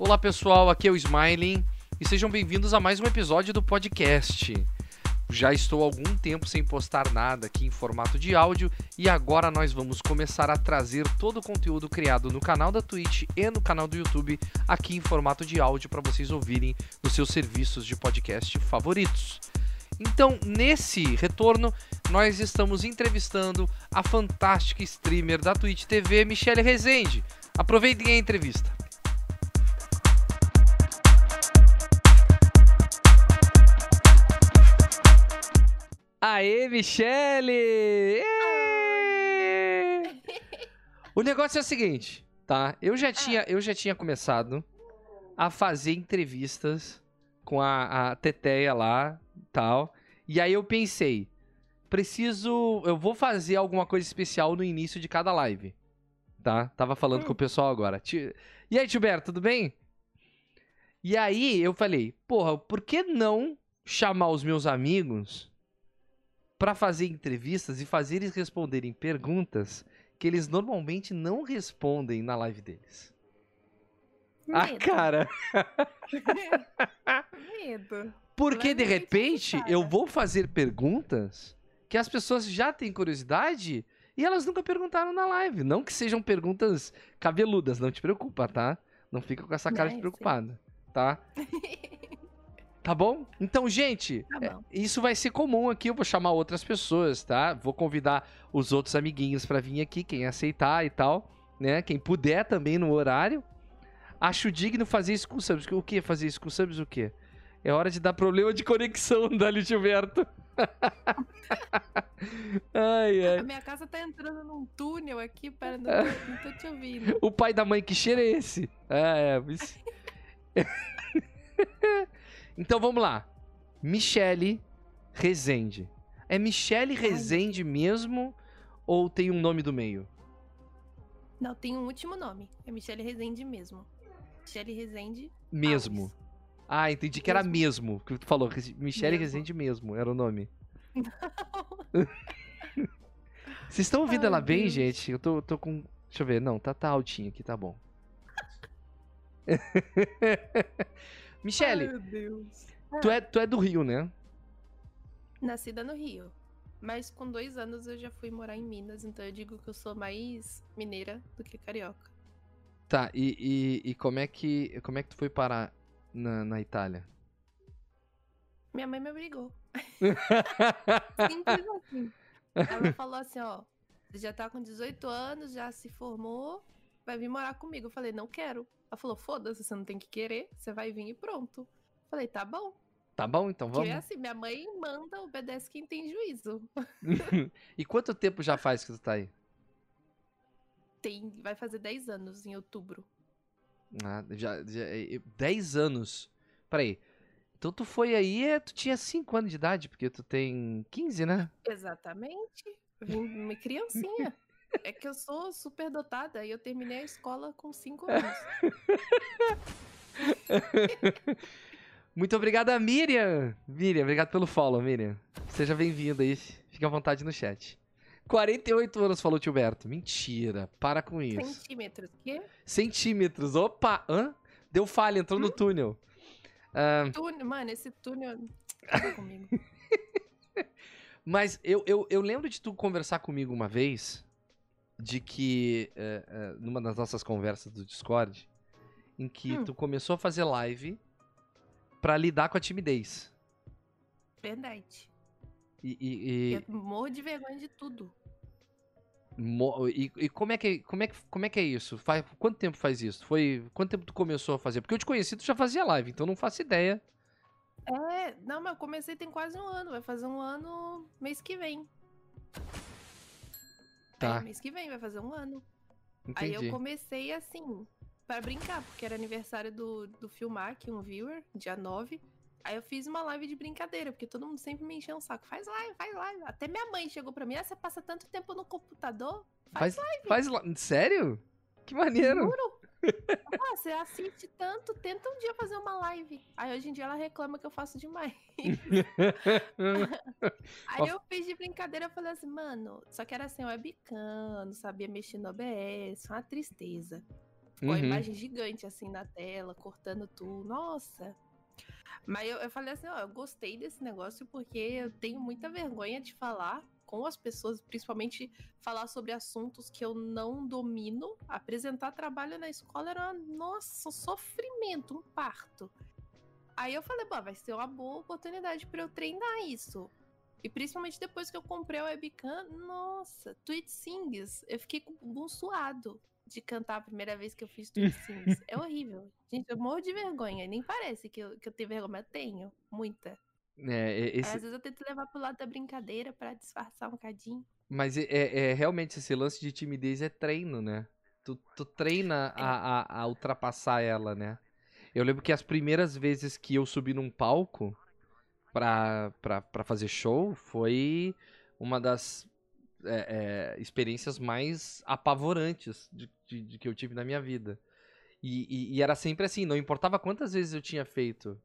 Olá pessoal, aqui é o Smiling e sejam bem-vindos a mais um episódio do podcast. Já estou há algum tempo sem postar nada aqui em formato de áudio e agora nós vamos começar a trazer todo o conteúdo criado no canal da Twitch e no canal do YouTube aqui em formato de áudio para vocês ouvirem nos seus serviços de podcast favoritos. Então, nesse retorno, nós estamos entrevistando a fantástica streamer da Twitch TV, Michelle Rezende. Aproveitem a entrevista. Aê, Michele! O negócio é o seguinte, tá? Eu já tinha, eu já tinha começado a fazer entrevistas com a, a Teteia lá, tal. E aí eu pensei, preciso, eu vou fazer alguma coisa especial no início de cada live, tá? Tava falando com o pessoal agora. E aí, Gilberto, tudo bem? E aí eu falei, porra, por que não chamar os meus amigos para fazer entrevistas e fazer eles responderem perguntas que eles normalmente não respondem na live deles. Ah, Medo. cara! Medo. Porque de repente eu vou fazer perguntas que as pessoas já têm curiosidade e elas nunca perguntaram na live. Não que sejam perguntas cabeludas, não te preocupa, tá? Não fica com essa cara Né, de sim. preocupada, tá? Tá bom? Então, gente, Tá é, bom. isso vai ser comum aqui. Eu vou chamar outras pessoas, tá? Vou convidar os outros amiguinhos pra vir aqui, quem aceitar e tal, né? Quem puder também no horário. Acho digno fazer isso com o subs. O que fazer isso com o subs? O quê? É hora de dar problema de conexão, Dali Gilberto. ai, A ai. minha casa tá entrando num túnel aqui, pera, não tô, não tô te ouvindo. O pai da mãe, que cheiro é esse? É, é. isso- então vamos lá. Michele Rezende. É Michele Rezende mesmo ou tem um nome do meio? Não, tem um último nome. É Michele Rezende mesmo. Michele Rezende. Mesmo. Alves. Ah, entendi que era mesmo. Que tu falou. Michele Mesmo. Rezende mesmo era o nome. Vocês estão ouvindo Ai, ela bem, Deus. gente? Eu tô, tô com. Deixa eu ver. Não, tá, tá altinho aqui, tá bom. Michele, Ai, meu Deus. tu é, tu é do Rio, né? Nascida no Rio. Mas com dois anos eu já fui morar em Minas, então eu digo que eu sou mais mineira do que carioca. Tá, e, e, e como é que como é que tu foi parar na, na Itália? Minha mãe me obrigou. Simples assim. Ela falou assim, ó, você já tá com 18 anos, já se formou, vai vir morar comigo. Eu falei, não quero. Ela falou, foda-se, você não tem que querer, você vai vir e pronto. Falei, tá bom. Tá bom, então Porque é vamos. assim, minha mãe manda, obedece quem tem juízo. e quanto tempo já faz que tu tá aí? Tem, vai fazer 10 anos em outubro. Ah, já, já, é, 10 anos. Peraí. Então tu foi aí, é, tu tinha 5 anos de idade, porque tu tem 15, né? Exatamente. Uma criancinha. É que eu sou super dotada e eu terminei a escola com 5 anos. Muito obrigado, Miriam. Miriam, obrigado pelo follow, Miriam. Seja bem-vinda aí. Fique à vontade no chat. 48 anos, falou o tio Berto. Mentira, para com isso. Centímetros. Que? Centímetros, opa! Hã? Deu falha, entrou no túnel. Ah, Túnel. Mano, esse túnel. Comigo. mas eu, eu, eu lembro de tu conversar comigo uma vez, de que, é, é, numa das nossas conversas do Discord, em que Hum. tu começou a fazer live pra lidar com a timidez. Verdade. E, e- e- Eu morro de vergonha de tudo. Mo- E, e como, é que, como, é que, como é que é isso? Faz, quanto tempo faz isso? Foi Quanto tempo tu começou a fazer? Porque eu te conheci, tu já fazia live, então não faço ideia. É, não, mas eu comecei tem quase um ano. Vai fazer um ano mês que vem. Tá, mês que vem vai fazer um ano. entendi. Aí eu comecei assim, pra brincar, porque era aniversário do, do Filmac, um viewer, dia 9. Aí eu fiz uma live de brincadeira, porque todo mundo sempre me encheu um saco. Faz live, faz live. Até minha mãe chegou pra mim, ah, você passa tanto tempo no computador? Faz, faz li- Sério? Que maneiro. Juro? Ah, você assiste tanto, tenta um dia fazer uma live. Aí hoje em dia ela reclama que eu faço demais. Aí eu fiz de brincadeira, eu falei assim, mano, só que era assim, webcam, não sabia mexer no OBS, uma tristeza. Com a Uhum. imagem gigante assim na tela, cortando tudo. Nossa. Mas eu, eu falei assim, ó, eu gostei desse negócio porque eu tenho muita vergonha de falar com as pessoas, principalmente falar sobre assuntos que eu não domino. Apresentar trabalho na escola era, nossa, um sofrimento, um parto. Aí eu falei, bom, vai ser uma boa oportunidade para eu treinar isso. E principalmente depois que eu comprei a webcam, nossa, Tweet Sings, eu fiquei com o bumbum suado de cantar a primeira vez que eu fiz Tweet Sings. é horrível. Gente, eu morro de vergonha. Nem parece que eu, que eu tenho vergonha, mas tenho. Muita. É, é, esse- às vezes eu tento levar pro lado da brincadeira pra disfarçar um cadinho. Mas é, é- realmente esse lance de timidez é treino, né? Tu, tu treina É. a, a, a ultrapassar ela, né? Eu lembro que as primeiras vezes que eu subi num palco pra, pra, pra fazer show foi uma das é, é, experiências mais apavorantes de, de- de que eu tive na minha vida. E, e- e era sempre assim, não importava quantas vezes eu tinha feito.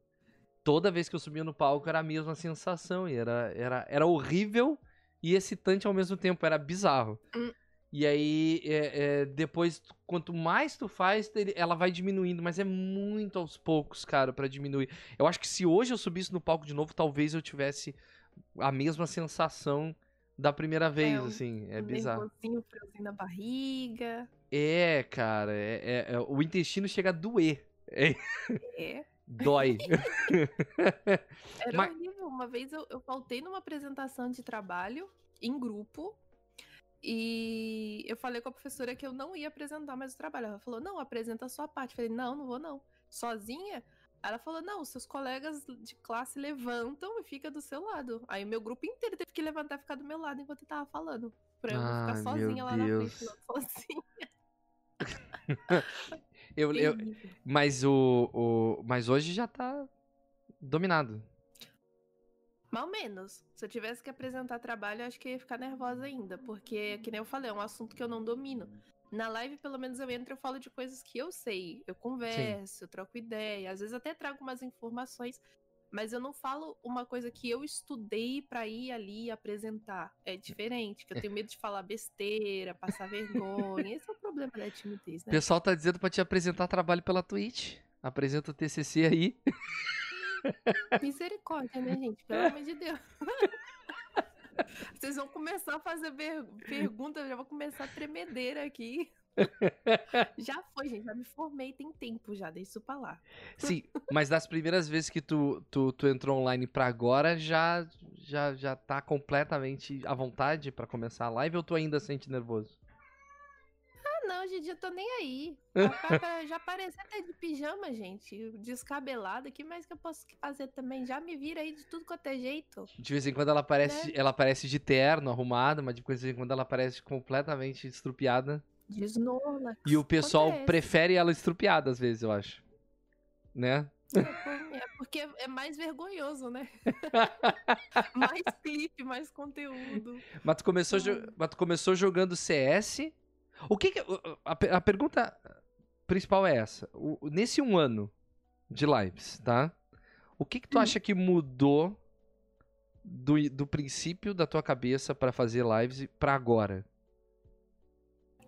Toda vez que eu subia no palco era a mesma sensação. E era, era, era horrível e excitante ao mesmo tempo. Era bizarro. Hum. E aí, é, é, depois, quanto mais tu faz, ela vai diminuindo. Mas é muito aos poucos, cara, pra diminuir. Eu acho que se hoje eu subisse no palco de novo, talvez eu tivesse a mesma sensação da primeira vez, um- assim. É um bizarro. um friozinho na barriga. É, cara, é, é- é- o intestino chega a doer. É, É. dói. Era Mas- horrível. Uma vez eu, eu faltei numa apresentação de trabalho em grupo. E eu falei com a professora que eu não ia apresentar mais o trabalho. Ela falou: não, apresenta a sua parte. Eu falei: não, não vou não. Sozinha? Ela falou: não, seus colegas de classe levantam e fica do seu lado. Aí o meu grupo inteiro teve que levantar e ficar do meu lado enquanto eu tava falando. Pra eu não Ai, ficar sozinha lá na Deus. frente, falando sozinha. Eu, eu- mas o, o- mas hoje já tá dominado. Mal menos. Se eu tivesse que apresentar trabalho, eu acho que eu ia ficar nervosa ainda. Porque, que nem eu falei, é um assunto que eu não domino. Na live, pelo menos, eu entro e falo de coisas que eu sei. Eu converso, eu troco ideia. Às vezes até trago umas informações. Mas eu não falo uma coisa que eu estudei pra ir ali apresentar. É diferente, que eu tenho medo de falar besteira, passar vergonha. Esse é o problema da timidez, O né? pessoal tá dizendo pra te apresentar trabalho pela Twitch. Apresenta o TCC aí. Misericórdia, né, gente? Pelo amor de Deus. Vocês vão começar a fazer per- perguntas, eu já vou começar a tremedeira aqui. Já foi, gente. Já me formei, tem tempo já, deixa isso pra lá. Sim, mas das primeiras vezes que tu, tu, tu entrou online pra agora, já, já, já tá completamente à vontade pra começar a live ou tu ainda sente nervoso? Ah, não, gente, eu tô nem aí. Já pa- Já parece até de pijama, gente. Descabelada. O que mais que eu posso fazer também? Já me vira aí de tudo quanto é jeito. De vez em quando ela aparece, ela aparece de terno, arrumada, mas de vez em quando ela aparece completamente estrupiada. E o pessoal Acontece. prefere ela estrupiada às vezes, eu acho. Né? É porque é mais vergonhoso, né? mais clipe, mais conteúdo. Mas tu começou, Hum. mas tu começou jogando CS. O que, que a, a pergunta principal é essa? O- nesse um ano de lives, tá? O que que tu Hum. acha que mudou do, do princípio da tua cabeça pra fazer lives pra agora?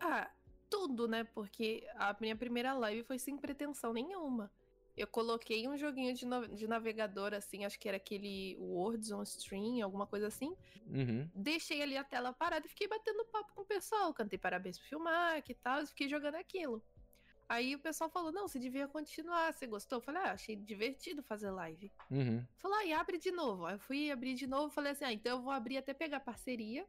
Ah, tudo, né? Porque a minha primeira live foi sem pretensão nenhuma. Eu coloquei um joguinho de, de navegador, assim, acho que era aquele Words on Stream, alguma coisa assim. Uhum. Deixei ali a tela parada e fiquei batendo papo com o pessoal. Cantei parabéns pro filmar e tal, e fiquei jogando aquilo. Aí o pessoal falou: não, você devia continuar, você gostou? Eu falei: ah, achei divertido fazer live. Uhum. Falou, aí abre de novo. Aí eu fui abrir de novo, falei assim, ah, então eu vou abrir até pegar parceria.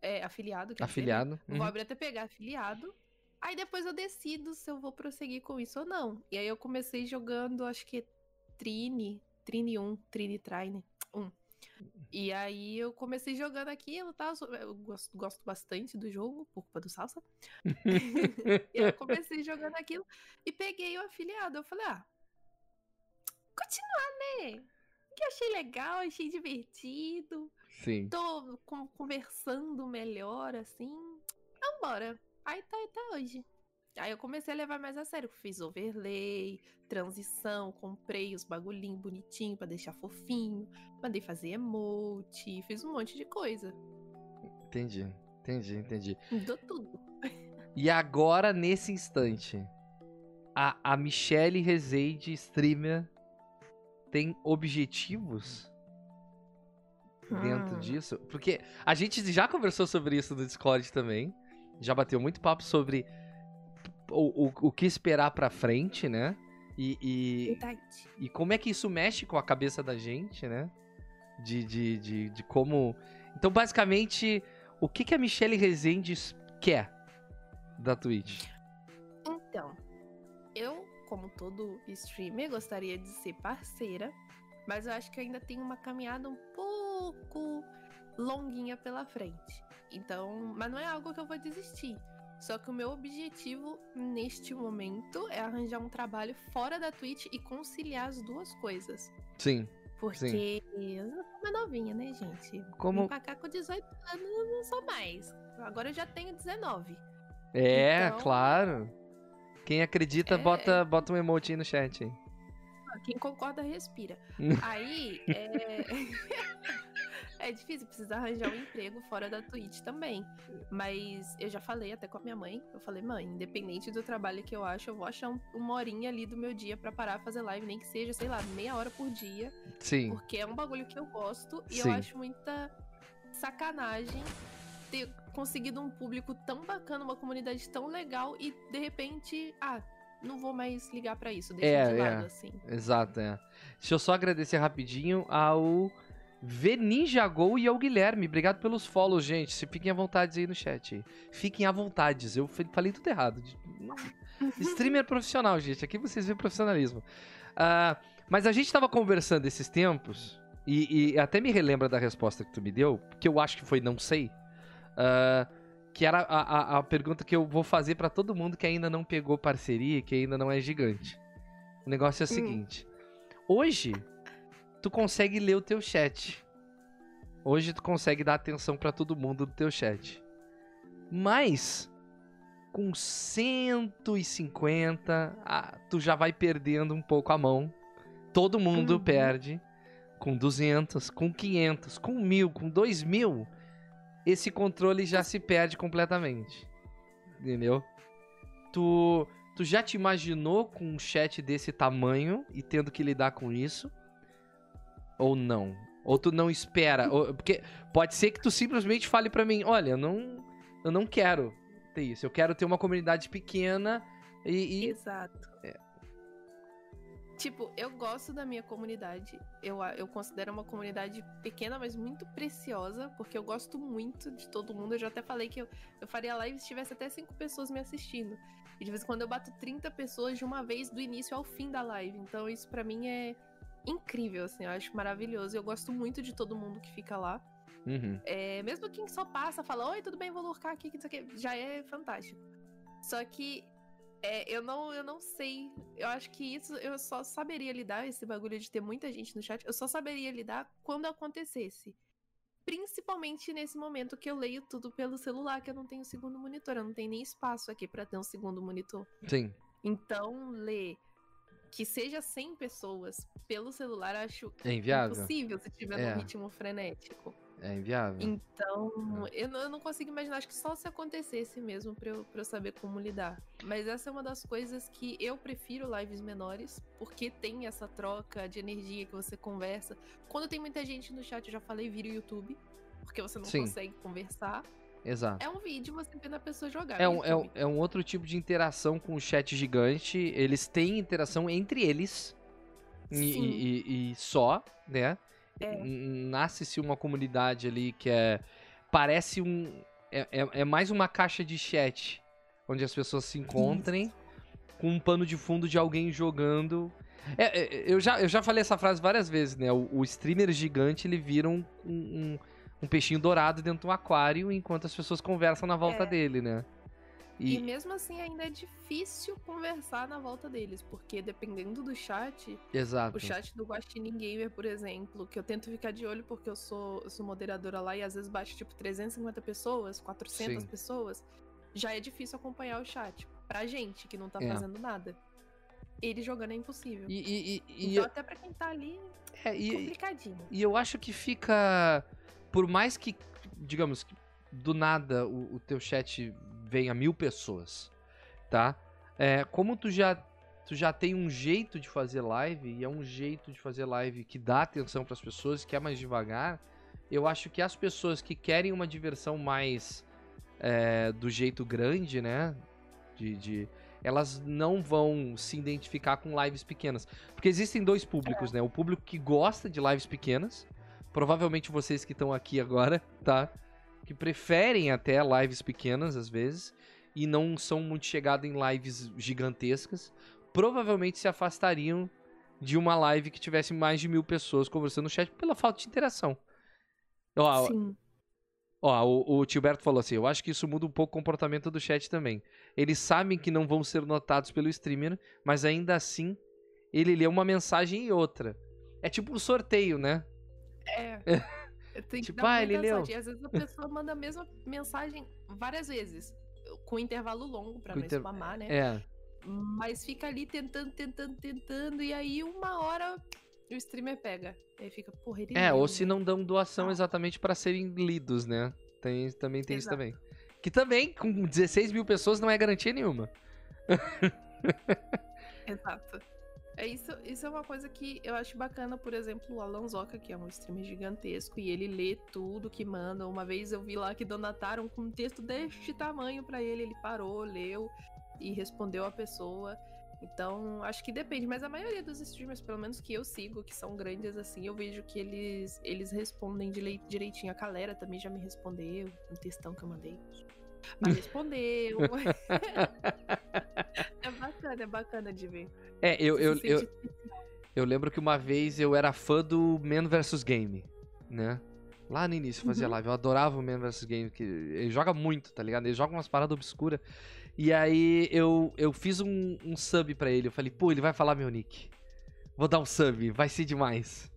É, afiliado, dizer, né? Afiliado. Vou Uhum. abrir até pegar afiliado. Aí depois eu decido se eu vou prosseguir com isso ou não. E aí eu comecei jogando, acho que Trine, Trine 1, Trine Trine 1. E aí eu comecei jogando aquilo, tá? Eu gosto, gosto bastante do jogo, por culpa do Salsa. e eu comecei jogando aquilo e peguei o afiliado. Eu falei, ah, continuar, né? Que eu achei legal, achei divertido Sim. tô con- conversando melhor, assim. Vambora. Aí tá até hoje. Aí eu comecei a levar mais a sério. Fiz overlay, transição, comprei os bagulhinhos bonitinhos pra deixar fofinho. Mandei fazer emote, fiz um monte de coisa. Entendi. Entendi, entendi. Mudou tudo. E agora, nesse instante, a, a Michelle Rezende, streamer, tem objetivos dentro Hum. disso? Porque a gente já conversou sobre isso no Discord também. Já bateu muito papo sobre o, o, o que esperar pra frente, né? E, e, e como é que isso mexe com a cabeça da gente, né? De, de, de, de como. Então, basicamente, o que, que a Michelle Rezende quer da Twitch? Então, eu, como todo streamer, gostaria de ser parceira, mas eu acho que eu ainda tenho uma caminhada um pouco longuinha pela frente. Então, mas não é algo que eu vou desistir. Só que o meu objetivo neste momento é arranjar um trabalho fora da Twitch e conciliar as duas coisas. Sim. Porque eu não sou mais novinha, né, gente? Como- Vim pra cá com 18 anos, eu não sou mais. Agora eu já tenho 19. É, Então- claro. Quem acredita, É. bota, bota um aí no chat. Hein? Quem concorda, respira. Aí, é... é difícil, precisa arranjar um emprego fora da Twitch também. Mas eu já falei até com a minha mãe. Eu falei, mãe, independente do trabalho que eu acho, eu vou achar um- uma horinha ali do meu dia pra parar fazer live, nem que seja, sei lá, meia hora por dia. Sim. Porque é um bagulho que eu gosto e Sim. eu acho muita sacanagem ter conseguido um público tão bacana, uma comunidade tão legal e de repente, ah, não vou mais ligar pra isso, deixa É, de é. lado assim. Exato, é. Deixa eu só agradecer rapidinho ao Veninjagol e ao Guilherme. Obrigado pelos follows, gente. Se fiquem à vontade aí no chat. Fiquem à vontade. Eu fa- falei tudo errado. Streamer profissional, gente. Aqui vocês veem profissionalismo. Ah, mas a gente tava conversando esses tempos, e, e até me relembra da resposta que tu me deu, que eu acho que foi não sei. ah, que era a, a- a pergunta que eu vou fazer pra todo mundo que ainda não pegou parceria, que ainda não é gigante. O negócio é o Hum. seguinte. Hoje, tu consegue ler o teu chat. Hoje tu consegue dar atenção pra todo mundo do teu chat. Mas com 150, ah, tu já vai perdendo um pouco a mão. Todo mundo Uhum. perde. Com 200, com 500, com 1000, com 2000, esse controle já se perde completamente. Entendeu? Tu, tu já te imaginou com um chat desse tamanho e tendo que lidar com isso? Ou não? Ou tu não espera? Ou- porque pode ser que tu simplesmente fale pra mim, olha, eu não, eu não quero ter isso. Eu quero ter uma comunidade pequena e... e- Exato. Tipo, eu gosto da minha comunidade. Eu, eu considero uma comunidade pequena, mas muito preciosa, porque eu gosto muito de todo mundo. Eu já até falei que eu, eu faria live se tivesse até cinco pessoas me assistindo. E de vez em quando eu bato 30 pessoas de uma vez, do início ao fim da live. Então isso pra mim é incrível, assim. Eu acho maravilhoso. Eu gosto muito de todo mundo que fica lá. Uhum. É, mesmo quem só passa, fala, oi, tudo bem, vou lurcar aqui, que não sei o quê", já é fantástico. Só que é, eu, não, eu não sei. Eu acho que isso eu só saberia lidar, esse bagulho de ter muita gente no chat, eu só saberia lidar quando acontecesse. Principalmente nesse momento que eu leio tudo pelo celular, que eu não tenho segundo monitor, eu não tenho nem espaço aqui pra ter um segundo monitor. Sim. Então, ler que seja 100 pessoas pelo celular, acho É inviável? impossível se tiver É. num ritmo frenético. É inviável. Então, Hum. eu não, eu não consigo imaginar, acho que só se acontecesse mesmo pra eu, pra eu saber como lidar. Mas essa é uma das coisas que eu prefiro lives menores, porque tem essa troca de energia que você conversa. Quando tem muita gente no chat, eu já falei, vira o YouTube, porque você não Sim. consegue conversar. Exato. É um vídeo você vendo a pessoa jogar. É um, é, um, é um outro tipo de interação com o chat gigante. Eles têm interação entre eles. E, e- e- e só, né? É. Nasce-se uma comunidade ali que é. Parece um. É, é, é mais uma caixa de chat. Onde as pessoas se encontrem com um pano de fundo de alguém jogando. É, é, eu, já, eu já falei essa frase várias vezes, né? O, o streamer gigante ele vira um, um, um peixinho dourado dentro de um aquário enquanto as pessoas conversam na volta É. dele, né? E... E, mesmo assim ainda é difícil conversar na volta deles, porque dependendo do chat, exato. o chat do Guaxinim Gamer, por exemplo, que eu tento ficar de olho porque eu sou, eu sou moderadora lá e às vezes bate tipo 350 pessoas, 400 Sim. pessoas, já é difícil acompanhar o chat. Pra gente que não tá É. fazendo nada. Ele jogando é impossível. E, e, e, então até pra quem tá ali, é, complicadinho. e eu acho que fica. Por mais que, digamos, do nada o, o teu chat venha mil pessoas, tá? É, como tu já, tu já tem um jeito de fazer live, e é um jeito de fazer live que dá atenção para as pessoas, que é mais devagar, eu acho que as pessoas que querem uma diversão mais é, do jeito grande, né? De, de, elas não vão se identificar com lives pequenas. Porque existem dois públicos, né? O público que gosta de lives pequenas, provavelmente vocês que estão aqui agora, tá? Que preferem até lives pequenas às vezes e não são muito chegados em lives gigantescas, provavelmente se afastariam de uma live que tivesse mais de mil pessoas conversando no chat pela falta de interação. Ó, Sim. Ó, o, o Tilberto falou assim: eu acho que isso muda um pouco o comportamento do chat também. Eles sabem que não vão ser notados pelo streamer, mas ainda assim ele lê uma mensagem e outra. É tipo um sorteio, né? É. Tem tipo, ah, ele leu. Às vezes a pessoa manda a mesma mensagem várias vezes, com intervalo longo para não inter... spamar, né? É. Mas fica ali tentando, tentando, tentando, e aí uma hora o streamer pega. Aí fica, porra, ele É, ou se não dão doação ah. exatamente para serem lidos, né? Tem, também tem Exato. isso também. Que também, com 16 mil pessoas, não é garantia nenhuma. Exato. É isso, isso é uma coisa que eu acho bacana, por exemplo, o Alan Zoca, que é um streamer gigantesco, e ele lê tudo que manda. Uma vez eu vi lá que donataram com um texto deste tamanho para ele, ele parou, leu e respondeu a pessoa. Então, acho que depende, mas a maioria dos streamers, pelo menos que eu sigo, que são grandes assim, eu vejo que eles, eles respondem direitinho. A galera também já me respondeu, um textão que eu mandei. Mas respondeu. é bacana, é bacana de ver. É, eu, eu, eu, eu, lembro que uma vez eu era fã do Man vs Game, né? Lá no início fazia uhum. live, eu adorava o Man vs Game, que ele joga muito, tá ligado? Ele joga umas paradas obscuras. E aí eu, eu fiz um, um sub pra ele. Eu falei, pô, ele vai falar meu nick. Vou dar um sub, vai ser demais.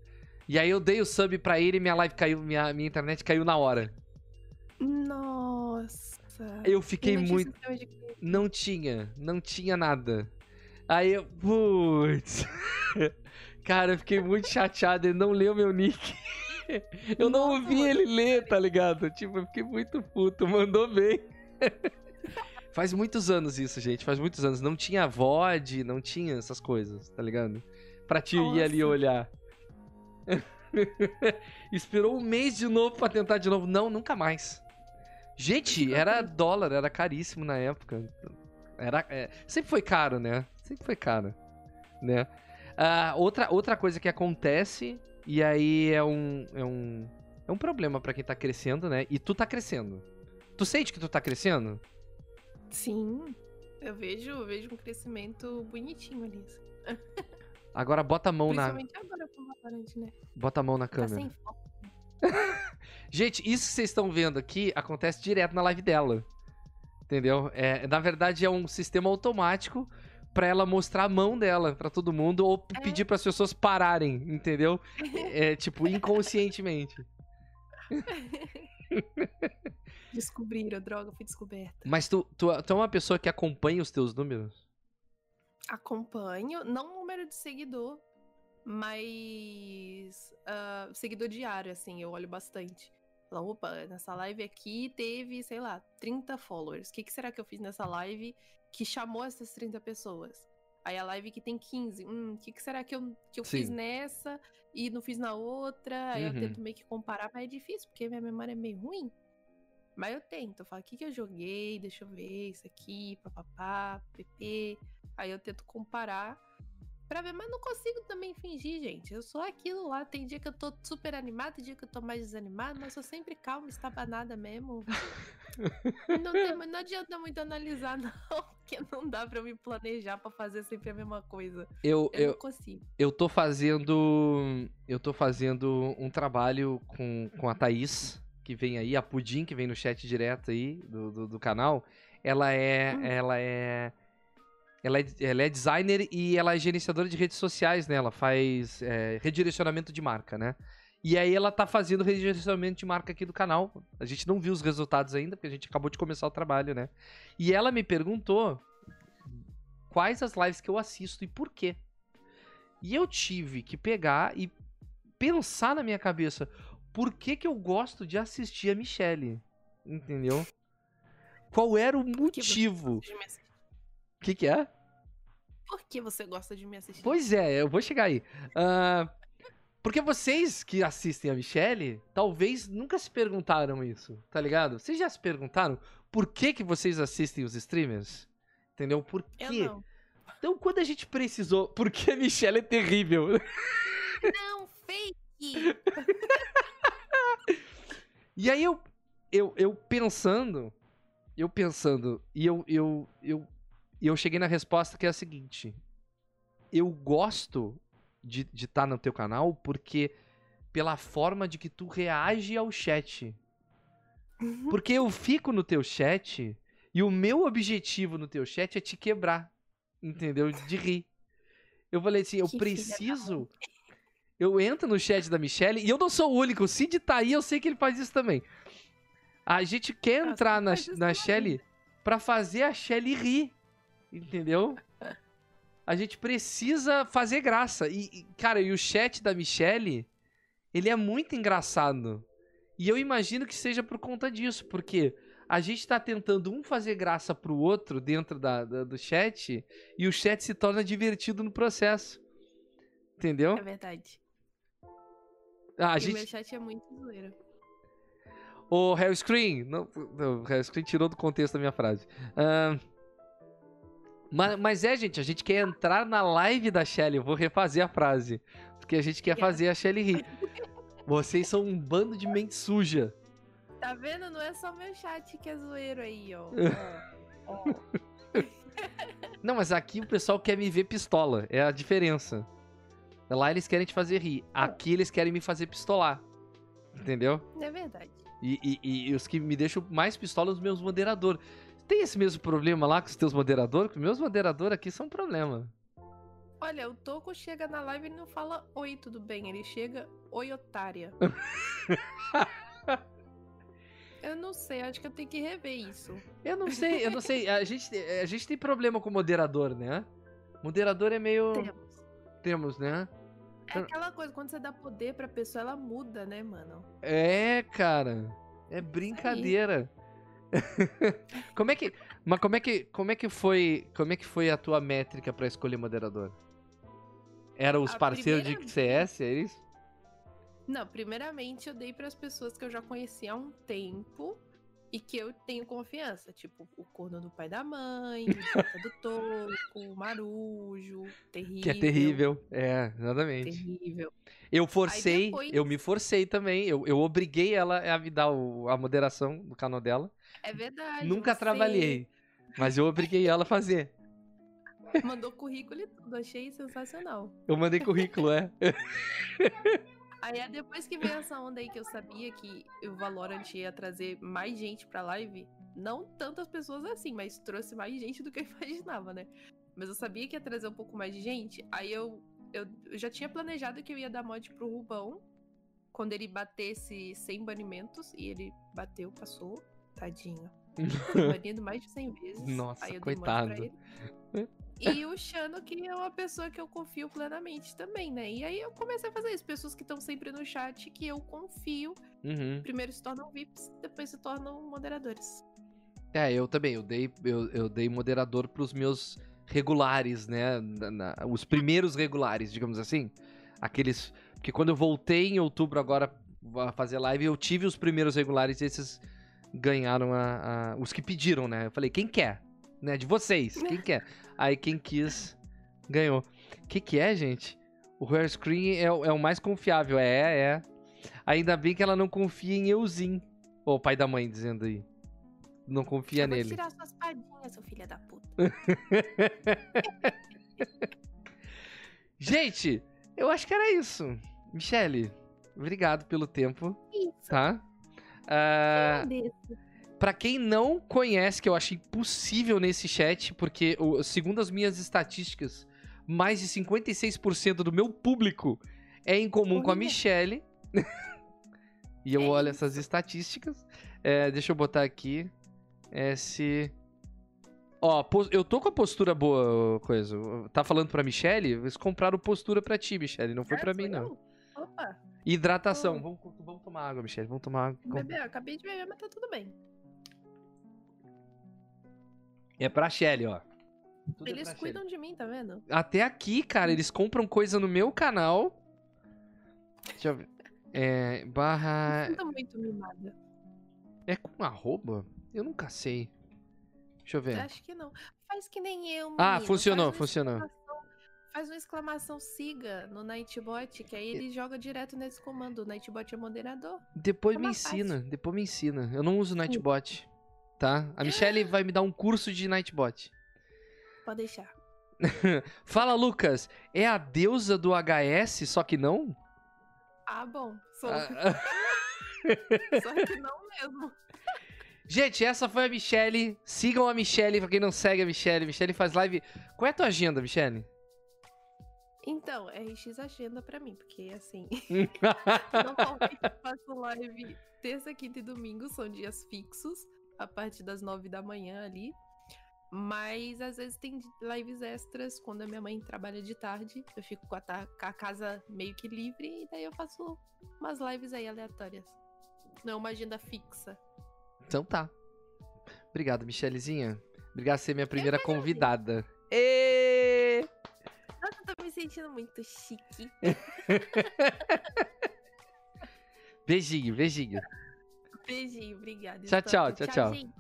E aí eu dei o sub pra ele e minha live caiu, minha, minha internet caiu na hora. Nossa. Eu fiquei muito. Não tinha, não tinha nada. Aí eu. Putz. Cara, eu fiquei muito chateado. Ele não leu meu nick. Eu não ouvi ele ler, tá ligado? Tipo, eu fiquei muito puto. Mandou bem. Faz muitos anos isso, gente. Faz muitos anos. Não tinha VOD, não tinha essas coisas, tá ligado? Pra te Nossa. ir ali olhar. Esperou um mês de novo pra tentar de novo. Não, nunca mais. Gente, era dólar, era caríssimo na época. Era, é, sempre foi caro, né? Sempre foi caro, né? Uh, outra, outra coisa que acontece, e aí é um, é um, é um problema para quem tá crescendo, né? E tu tá crescendo. Tu sente que tu tá crescendo? Sim, eu vejo, eu vejo um crescimento bonitinho ali. Agora bota a mão na. agora com o né? Bota a mão na câmera. Tá sem foco. Gente, isso que vocês estão vendo aqui acontece direto na live dela. Entendeu? É, na verdade, é um sistema automático para ela mostrar a mão dela para todo mundo ou é. pedir para as pessoas pararem, entendeu? É tipo inconscientemente. Descobriram, droga, foi descoberta. Mas tu, tu, tu é uma pessoa que acompanha os teus números? Acompanho, não o número de seguidor, mas uh, seguidor diário, assim, eu olho bastante. Fala, opa, nessa live aqui teve, sei lá, 30 followers. O que, que será que eu fiz nessa live que chamou essas 30 pessoas? Aí a live que tem 15, hum, o que, que será que eu, que eu fiz nessa e não fiz na outra? Aí uhum. eu tento meio que comparar, mas é difícil, porque minha memória é meio ruim. Mas eu tento, eu falo, o que, que eu joguei? Deixa eu ver, isso aqui, papapá, pp. Aí eu tento comparar pra ver, mas não consigo também fingir, gente. Eu sou aquilo lá. Tem dia que eu tô super animada, tem dia que eu tô mais desanimada, mas eu sempre calmo, nada mesmo. não, tem, não adianta muito analisar, não, porque não dá pra eu me planejar pra fazer sempre a mesma coisa. Eu, eu, eu não consigo. Eu tô fazendo. Eu tô fazendo um trabalho com, com a Thaís, que vem aí, a Pudim, que vem no chat direto aí do, do, do canal. Ela é. Hum. Ela é ela é, ela é designer e ela é gerenciadora de redes sociais, né? Ela faz é, redirecionamento de marca, né? E aí ela tá fazendo redirecionamento de marca aqui do canal. A gente não viu os resultados ainda, porque a gente acabou de começar o trabalho, né? E ela me perguntou quais as lives que eu assisto e por quê. E eu tive que pegar e pensar na minha cabeça por que, que eu gosto de assistir a Michelle. Entendeu? Qual era o motivo? O que, que é? Por que você gosta de me assistir? Pois é, eu vou chegar aí. Ah, porque vocês que assistem a Michelle, talvez nunca se perguntaram isso, tá ligado? Vocês já se perguntaram por que, que vocês assistem os streamers? Entendeu? Por quê? Então, quando a gente precisou. Porque a Michelle é terrível. Não, fake! E aí eu, eu, eu pensando, eu pensando, e eu, eu, eu, e eu cheguei na resposta que é a seguinte. Eu gosto de estar de tá no teu canal porque pela forma de que tu reage ao chat. Porque eu fico no teu chat e o meu objetivo no teu chat é te quebrar. Entendeu? De rir. Eu falei assim, eu Que preciso. Eu entro no chat da Michelle e eu não sou o único. O Cid tá aí, eu sei que ele faz isso também. A gente quer entrar na, na. Shelly pra fazer a Shelly rir. Entendeu? A gente precisa fazer graça. E, e, cara, e o chat da Michelle, ele é muito engraçado. E eu imagino que seja por conta disso, porque a gente tá tentando um fazer graça pro outro dentro da, da- do chat e o chat se torna divertido no processo. Entendeu? É verdade. Ah, a e gente. meu chat é muito zoeiro. O Hellscreen. Não, não, o Hellscreen tirou do contexto da minha frase. Ahn, mas, mas é, gente, a gente quer entrar na live da Shelly. Eu vou refazer a frase. Porque a gente quer fazer a Shelly rir. Vocês são um bando de mente suja. Tá vendo? Não é só meu chat que é zoeiro aí, ó. Ó, ó. Não, mas aqui o pessoal quer me ver pistola. É a diferença. Lá eles querem te fazer rir. Aqui eles querem me fazer pistolar. Entendeu? É verdade. E, e- e os que me deixam mais pistola, os meus moderadores. Tem esse mesmo problema lá com os teus moderadores? Que os meus moderadores aqui são um problema. Olha, o Toco chega na live e não fala oi, tudo bem. Ele chega, oi, otária. eu não sei, acho que eu tenho que rever isso. Eu não sei, eu não sei. A gente, a gente tem problema com moderador, né? Moderador é meio. Temos. Temos, né? É aquela coisa, quando você dá poder pra pessoa, ela muda, né, mano? É, cara. É brincadeira. como é que. Mas como é que. Como é que foi. Como é que foi a tua métrica pra escolher moderador? Era os A parceiros de primeira CS, é isso? Não, primeiramente eu dei pras pessoas que eu já conhecia há um tempo e que eu tenho confiança. Tipo, o corno do pai da mãe, o do Toco, o Marujo, terrível. Que é terrível. É, exatamente. Terrível. Eu forcei, depois- eu me forcei também. Eu, eu obriguei ela a me dar o- a moderação do canal dela. É verdade. Nunca você trabalhei, mas eu obriguei ela a fazer. Mandou currículo e tudo, achei sensacional. Eu mandei currículo, é. Aí é depois que veio essa onda aí que eu sabia que o Valorant ia trazer mais gente pra live, não tantas pessoas assim, mas trouxe mais gente do que eu imaginava, né? Mas eu sabia que ia trazer um pouco mais de gente, aí eu, eu, eu já tinha planejado que eu ia dar mod pro Rubão quando ele batesse 100 banimentos, e ele bateu, passou, tadinho. Foi banido mais de 100 vezes. Nossa, coitado. E o Xano, que é uma pessoa que eu confio plenamente também, né? E aí eu comecei a fazer isso. Pessoas que estão sempre no chat, que eu confio, Uhum. primeiro se tornam VIPs, depois se tornam moderadores. É, eu também. Eu dei, eu, eu dei moderador pros meus regulares, né? na- na- os primeiros regulares, digamos assim. Aqueles. Porque quando eu voltei em outubro agora a fazer live, eu tive os primeiros regulares esses ganharam a, a- os que pediram, né? Eu falei, quem quer? Né? De vocês, quem quer? Aí quem quis ganhou. O que, que é, gente? O Rare Screen é, o- é o mais confiável. É, é. Ainda bem que ela não confia em Euzin. Ô, o pai da mãe dizendo aí. Não confia eu vou nele. tirar suas padinhas, seu filho da puta. Gente, eu acho que era isso. Michele, obrigado pelo tempo, Isso, tá? Ah, agradeço. Pra quem não conhece, que eu acho impossível nesse chat, porque segundo as minhas estatísticas, mais de 56% do meu público é em comum com a Olha. Michelle. e eu É olho essas estatísticas. É, deixa eu botar aqui. S. Ó, eu tô com a postura boa, coisa. Tá falando pra Michelle? Eles compraram postura pra ti, Michelle. Não foi Ah, pra mim, não. Opa, Hidratação. Vamos tomar água, Michelle. Vamos tomar água. bebê, eu acabei de beber, mas tá tudo bem. É pra Shelly, ó. Tudo é Eles pra cuidam de mim, tá vendo? Shelly. Até aqui, cara, eles compram coisa no meu canal. Deixa eu ver. É. Barra. Eu tô muito mimada. É com arroba? Eu nunca sei. Deixa eu ver. Acho que não. Faz que nem eu, Ah, menino. funcionou, Faz uma funcionou. Faz uma exclamação siga no Nightbot, que aí ele joga direto nesse comando. O Nightbot é moderador. Depois É me fácil. ensina, depois me ensina. Eu não uso Nightbot, tá? A Michelle vai me dar um curso de Nightbot. Pode deixar. Fala, Lucas. É a deusa do HS, só que não? Ah, bom. Sou... Ah, Só que não mesmo. Gente, essa foi a Michelle. Sigam a Michelle, pra quem não segue a Michelle. Michelle faz live. Qual é a tua agenda, Michelle? Então, RX agenda pra mim, porque assim. Normalmente eu faço live terça, quinta e domingo, são dias fixos, a partir das nove da manhã ali. Mas às vezes tem lives extras quando a minha mãe trabalha de tarde. Eu fico com a, ta- com a casa meio que livre e daí eu faço umas lives aí aleatórias. Não é uma agenda fixa. Então tá. Obrigado, Michelezinha. Obrigado por ser minha primeira convidada. Ê! Sentindo muito chique. Beijinho, beijinho. Beijinho, obrigada. Tchau, tchau, tchau, tchau. gente.